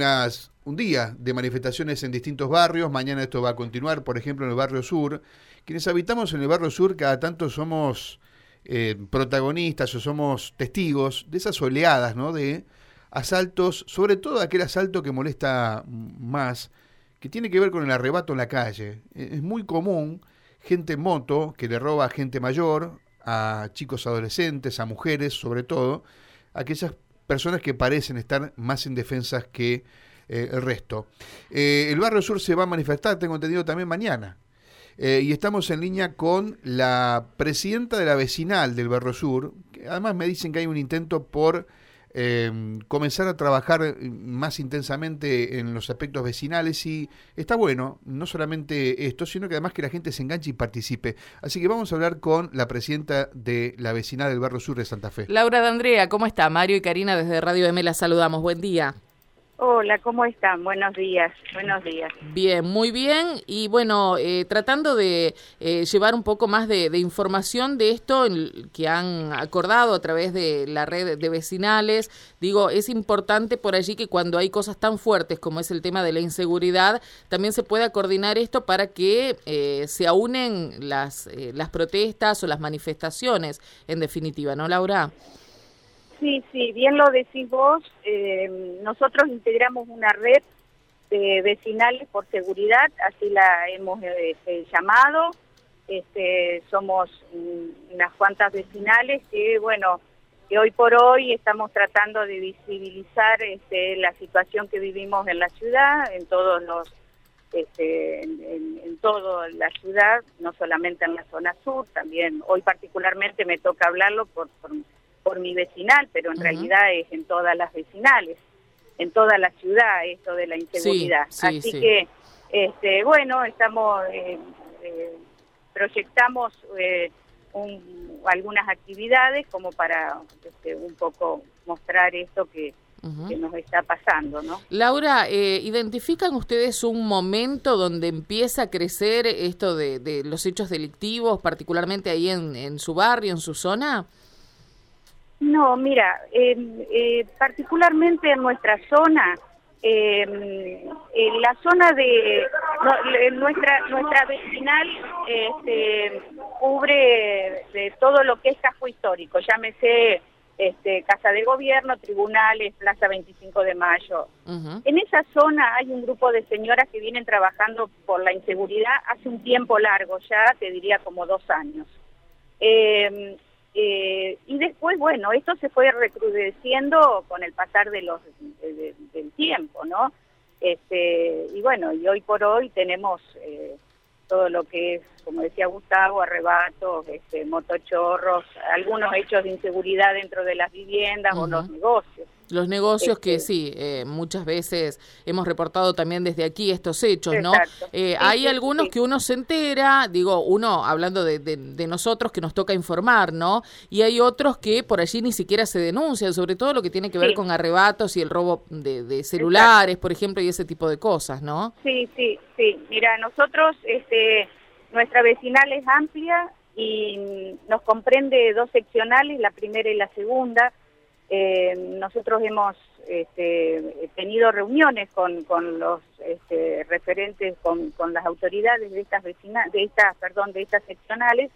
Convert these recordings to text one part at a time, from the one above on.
un día de manifestaciones en distintos barrios, mañana esto va a continuar, por ejemplo, en el barrio sur. Quienes habitamos en el barrio sur cada tanto somos eh, protagonistas o somos testigos de esas oleadas de asaltos, sobre todo aquel asalto que molesta más, que tiene que ver con el arrebato en la calle. E, es muy común gente en moto que le roba a gente mayor, a chicos adolescentes, a mujeres sobre todo, aquellas personas que parecen estar más indefensas que eh, el resto. Eh, el Barrio Sur se va a manifestar, tengo entendido, también mañana. Eh, y estamos en línea con la presidenta de la vecinal del Barrio Sur, que además me dicen que hay un intento por comenzar a trabajar más intensamente en los aspectos vecinales y está bueno, no solamente esto, sino que además que la gente se enganche y participe. Así que vamos a hablar con la presidenta de la vecinal del Barrio Sur de Santa Fe. Laura D'Andrea, ¿cómo está? Mario y Karina desde Radio M la saludamos. Buen día. Hola, ¿cómo están? Buenos días, buenos días. Bien, muy bien. Y bueno, eh, tratando de eh, llevar un poco más de, información de esto que han acordado a través de la red de vecinales, digo, es importante por allí que cuando hay cosas tan fuertes como es el tema de la inseguridad, también se pueda coordinar esto para que eh, se aúnen las, las protestas o las manifestaciones, en definitiva, ¿no, Laura? Sí, sí, bien lo decís vos. Eh, nosotros integramos una red de vecinales por seguridad, así la hemos este, llamado. Este, somos unas cuantas vecinales que, bueno, que hoy por hoy estamos tratando de visibilizar este, la situación que vivimos en la ciudad, en todos los, este, en, en, toda la ciudad, no solamente en la zona sur, también hoy particularmente me toca hablarlo por, por por mi vecinal, pero en realidad es en todas las vecinales, en toda la ciudad esto de la inseguridad. Así que, este, bueno, estamos, eh, eh, proyectamos eh, algunas actividades como para este, un poco mostrar esto que, nos está pasando, ¿no? Laura, ¿identifican ustedes un momento donde empieza a crecer esto de, los hechos delictivos, particularmente ahí en, en su barrio, en su zona? No, mira, eh, particularmente en nuestra zona, em, en la zona de nuestra nuestra vecinal este, cubre de todo lo que es casco histórico, llámese este, Casa de Gobierno, tribunales, Plaza 25 de Mayo. En esa zona hay un grupo de señoras que vienen trabajando por la inseguridad hace un tiempo largo, ya te diría como dos años. Eh, eh, y después, bueno, esto se fue recrudeciendo con el pasar de los del tiempo, ¿no? Este, y bueno, y hoy por hoy tenemos eh, todo lo que es, como decía Gustavo, arrebatos, este, motochorros, algunos hechos de inseguridad dentro de las viviendas o los negocios. Los negocios que este, sí, eh, muchas veces hemos reportado también desde aquí estos hechos, ¿no? Eh, hay algunos que uno se entera, digo, uno hablando de, de, nosotros que nos toca informar, ¿no? Y hay otros que por allí ni siquiera se denuncian, sobre todo lo que tiene que ver con arrebatos y el robo de, celulares, por ejemplo, y ese tipo de cosas, ¿no? Sí, sí, sí. Mira, nosotros, este, nuestra vecinal es amplia y nos comprende dos seccionales, la primera y la segunda eh, nosotros hemos este, tenido reuniones con, con los este, referentes, con, con, las autoridades de estas vecinas, de estas, perdón, de estas seccionales,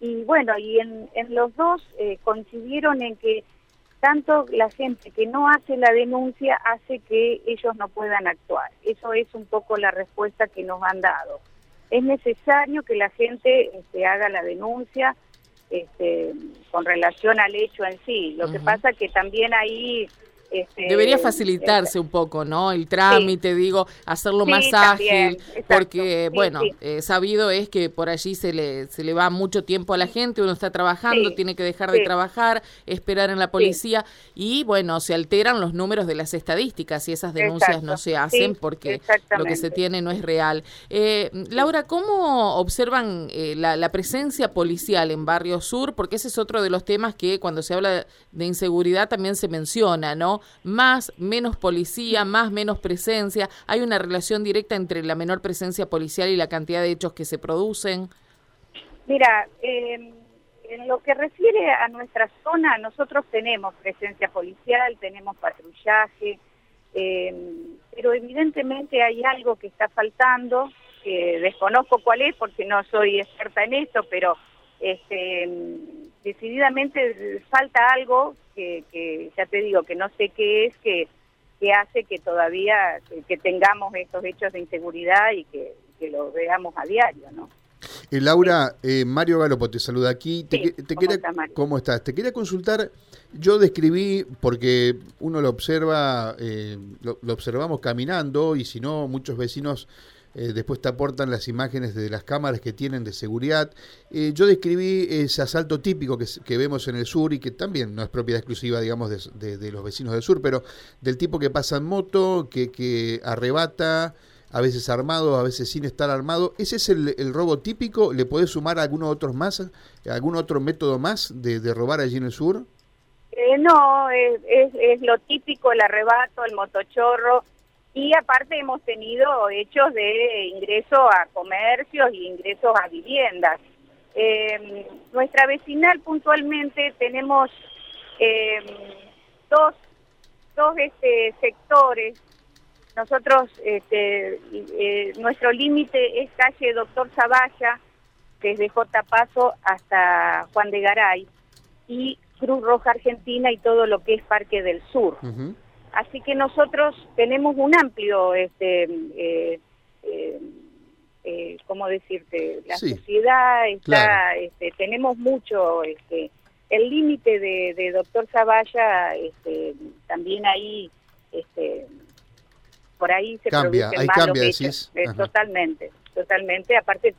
y bueno, y en, en los dos eh, coincidieron en que tanto la gente que no hace la denuncia hace que ellos no puedan actuar. Eso es un poco la respuesta que nos han dado. Es necesario que la gente este, haga la denuncia, este, con relación al hecho en sí. Lo que pasa que también ahí este, Debería facilitarse un poco, ¿no? El trámite, digo, hacerlo más ágil, porque, bueno, eh, sabido es que por allí se le, se le va mucho tiempo a la gente, uno está trabajando, tiene que dejar de trabajar, esperar en la policía, y bueno, se alteran los números de las estadísticas y esas denuncias no se hacen porque lo que se tiene no es real. Eh, Laura, ¿cómo observan eh, la, la presencia policial en Barrio Sur? Porque ese es otro de los temas que cuando se habla de inseguridad también se menciona, ¿no? Más, menos policía, más, menos presencia. ¿Hay una relación directa entre la menor presencia policial y la cantidad de hechos que se producen? Mira, en lo que refiere a nuestra zona, nosotros tenemos presencia policial, tenemos patrullaje, pero evidentemente hay algo que está faltando, que desconozco cuál es porque no soy experta en esto, pero este, decididamente falta algo que, ya te digo que no sé qué es que, que hace que todavía que, tengamos estos hechos de inseguridad y que, que lo veamos a diario, ¿no? Eh, Laura, eh, Mario Galopo te saluda aquí. Te, ¿Cómo, quería, ¿Cómo estás? Te quería consultar, yo describí, porque uno lo observa, eh, lo, observamos caminando y si no, muchos vecinos después te aportan las imágenes de las cámaras que tienen de seguridad. yo describí ese asalto típico que, vemos en el sur y que también no es propiedad exclusiva, digamos, de, de los vecinos del sur, pero del tipo que pasa en moto, que, que arrebata a veces armado, a veces sin estar armado. ¿Ese es el, robo típico? ¿Le podés sumar algunos otros más, algún otro método más de, robar allí en el sur? Eh, no, es, lo típico, el arrebato, el motochorro. Y aparte hemos tenido hechos de ingreso a comercios y ingresos a viviendas. Eh, nuestra vecinal puntualmente tenemos eh, dos, dos este, sectores nosotros, este, eh, nuestro límite es calle Doctor Zavalla, desde J. Paso hasta Juan de Garay, y Cruz Roja Argentina y todo lo que es Parque del Sur. Así que nosotros tenemos un amplio, este, eh, eh, eh ¿cómo decirte? La sociedad está, este, tenemos mucho, este, el límite de, de Doctor Zavalla, este, también ahí, este, por ahí se cambia, producen cambia, eh, totalmente, totalmente. Aparte,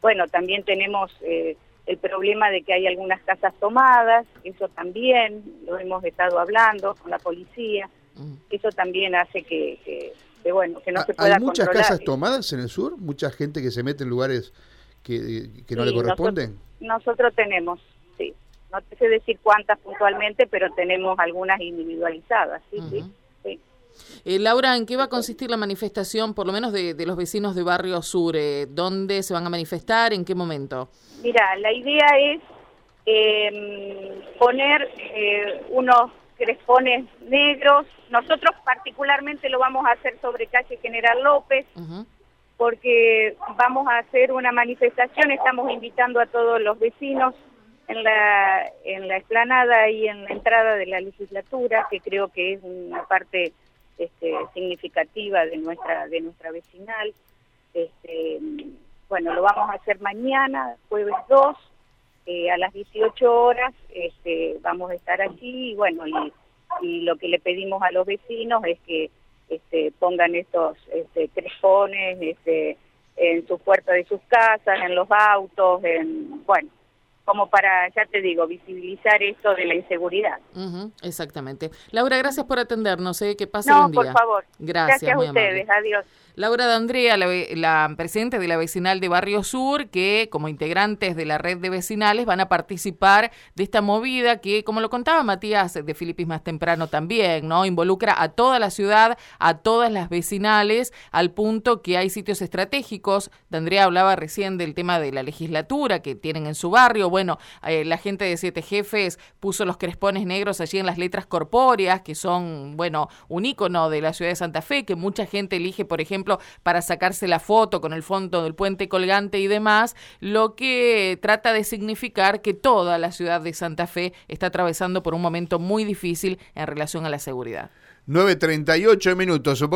bueno, también tenemos eh, el problema de que hay algunas casas tomadas, eso también lo hemos estado hablando con la policía, mm. eso también hace que, bueno, que no se pueda ¿Hay muchas casas tomadas en el sur? ¿Mucha gente que se mete en lugares que, no le corresponden? Nosotros, tenemos, sí. No te sé decir cuántas puntualmente, pero tenemos algunas individualizadas, sí, sí. Eh, Laura, ¿en qué va a consistir la manifestación, por lo menos de, los vecinos de Barrio Sur? Eh, ¿Dónde se van a manifestar? ¿En qué momento? Mira, la idea es em, poner eh, unos crespones negros. Nosotros particularmente lo vamos a hacer sobre calle General López, porque vamos a hacer una manifestación, estamos invitando a todos los vecinos en la, en la explanada y en la entrada de la legislatura, que creo que es una parte este, significativa de nuestra de nuestra vecinal. Este, bueno, lo vamos a hacer mañana, jueves 2, eh, a las 18 horas este, vamos a estar allí y bueno, y, y, lo que le pedimos a los vecinos es que este, pongan estos este, crejones este, en sus puertas de sus casas, en los autos, en, bueno, como para, ya te digo, visibilizar esto de la inseguridad. exactamente. Laura, gracias por atendernos. ¿eh? Que pase no, día. por favor. Gracias, gracias a ustedes. Adiós. Laura D'Andrea, la, la, presidenta de la vecinal de Barrio Sur, que como integrantes de la red de vecinales van a participar de esta movida que, como lo contaba Matías de Filipis más temprano también, ¿no? Involucra a toda la ciudad, a todas las vecinales, al punto que hay sitios estratégicos. D'Andrea hablaba recién del tema de la legislatura que tienen en su barrio. Bueno, eh, la gente de Siete Jefes puso los crespones negros allí en las letras corpóreas, que son, bueno, un ícono de la ciudad de Santa Fe, que mucha gente elige, por ejemplo, para sacarse la foto con el fondo del puente colgante y demás, lo que trata de significar que toda la ciudad de Santa Fe está atravesando por un momento muy difícil en relación a la seguridad. 9.38 minutos.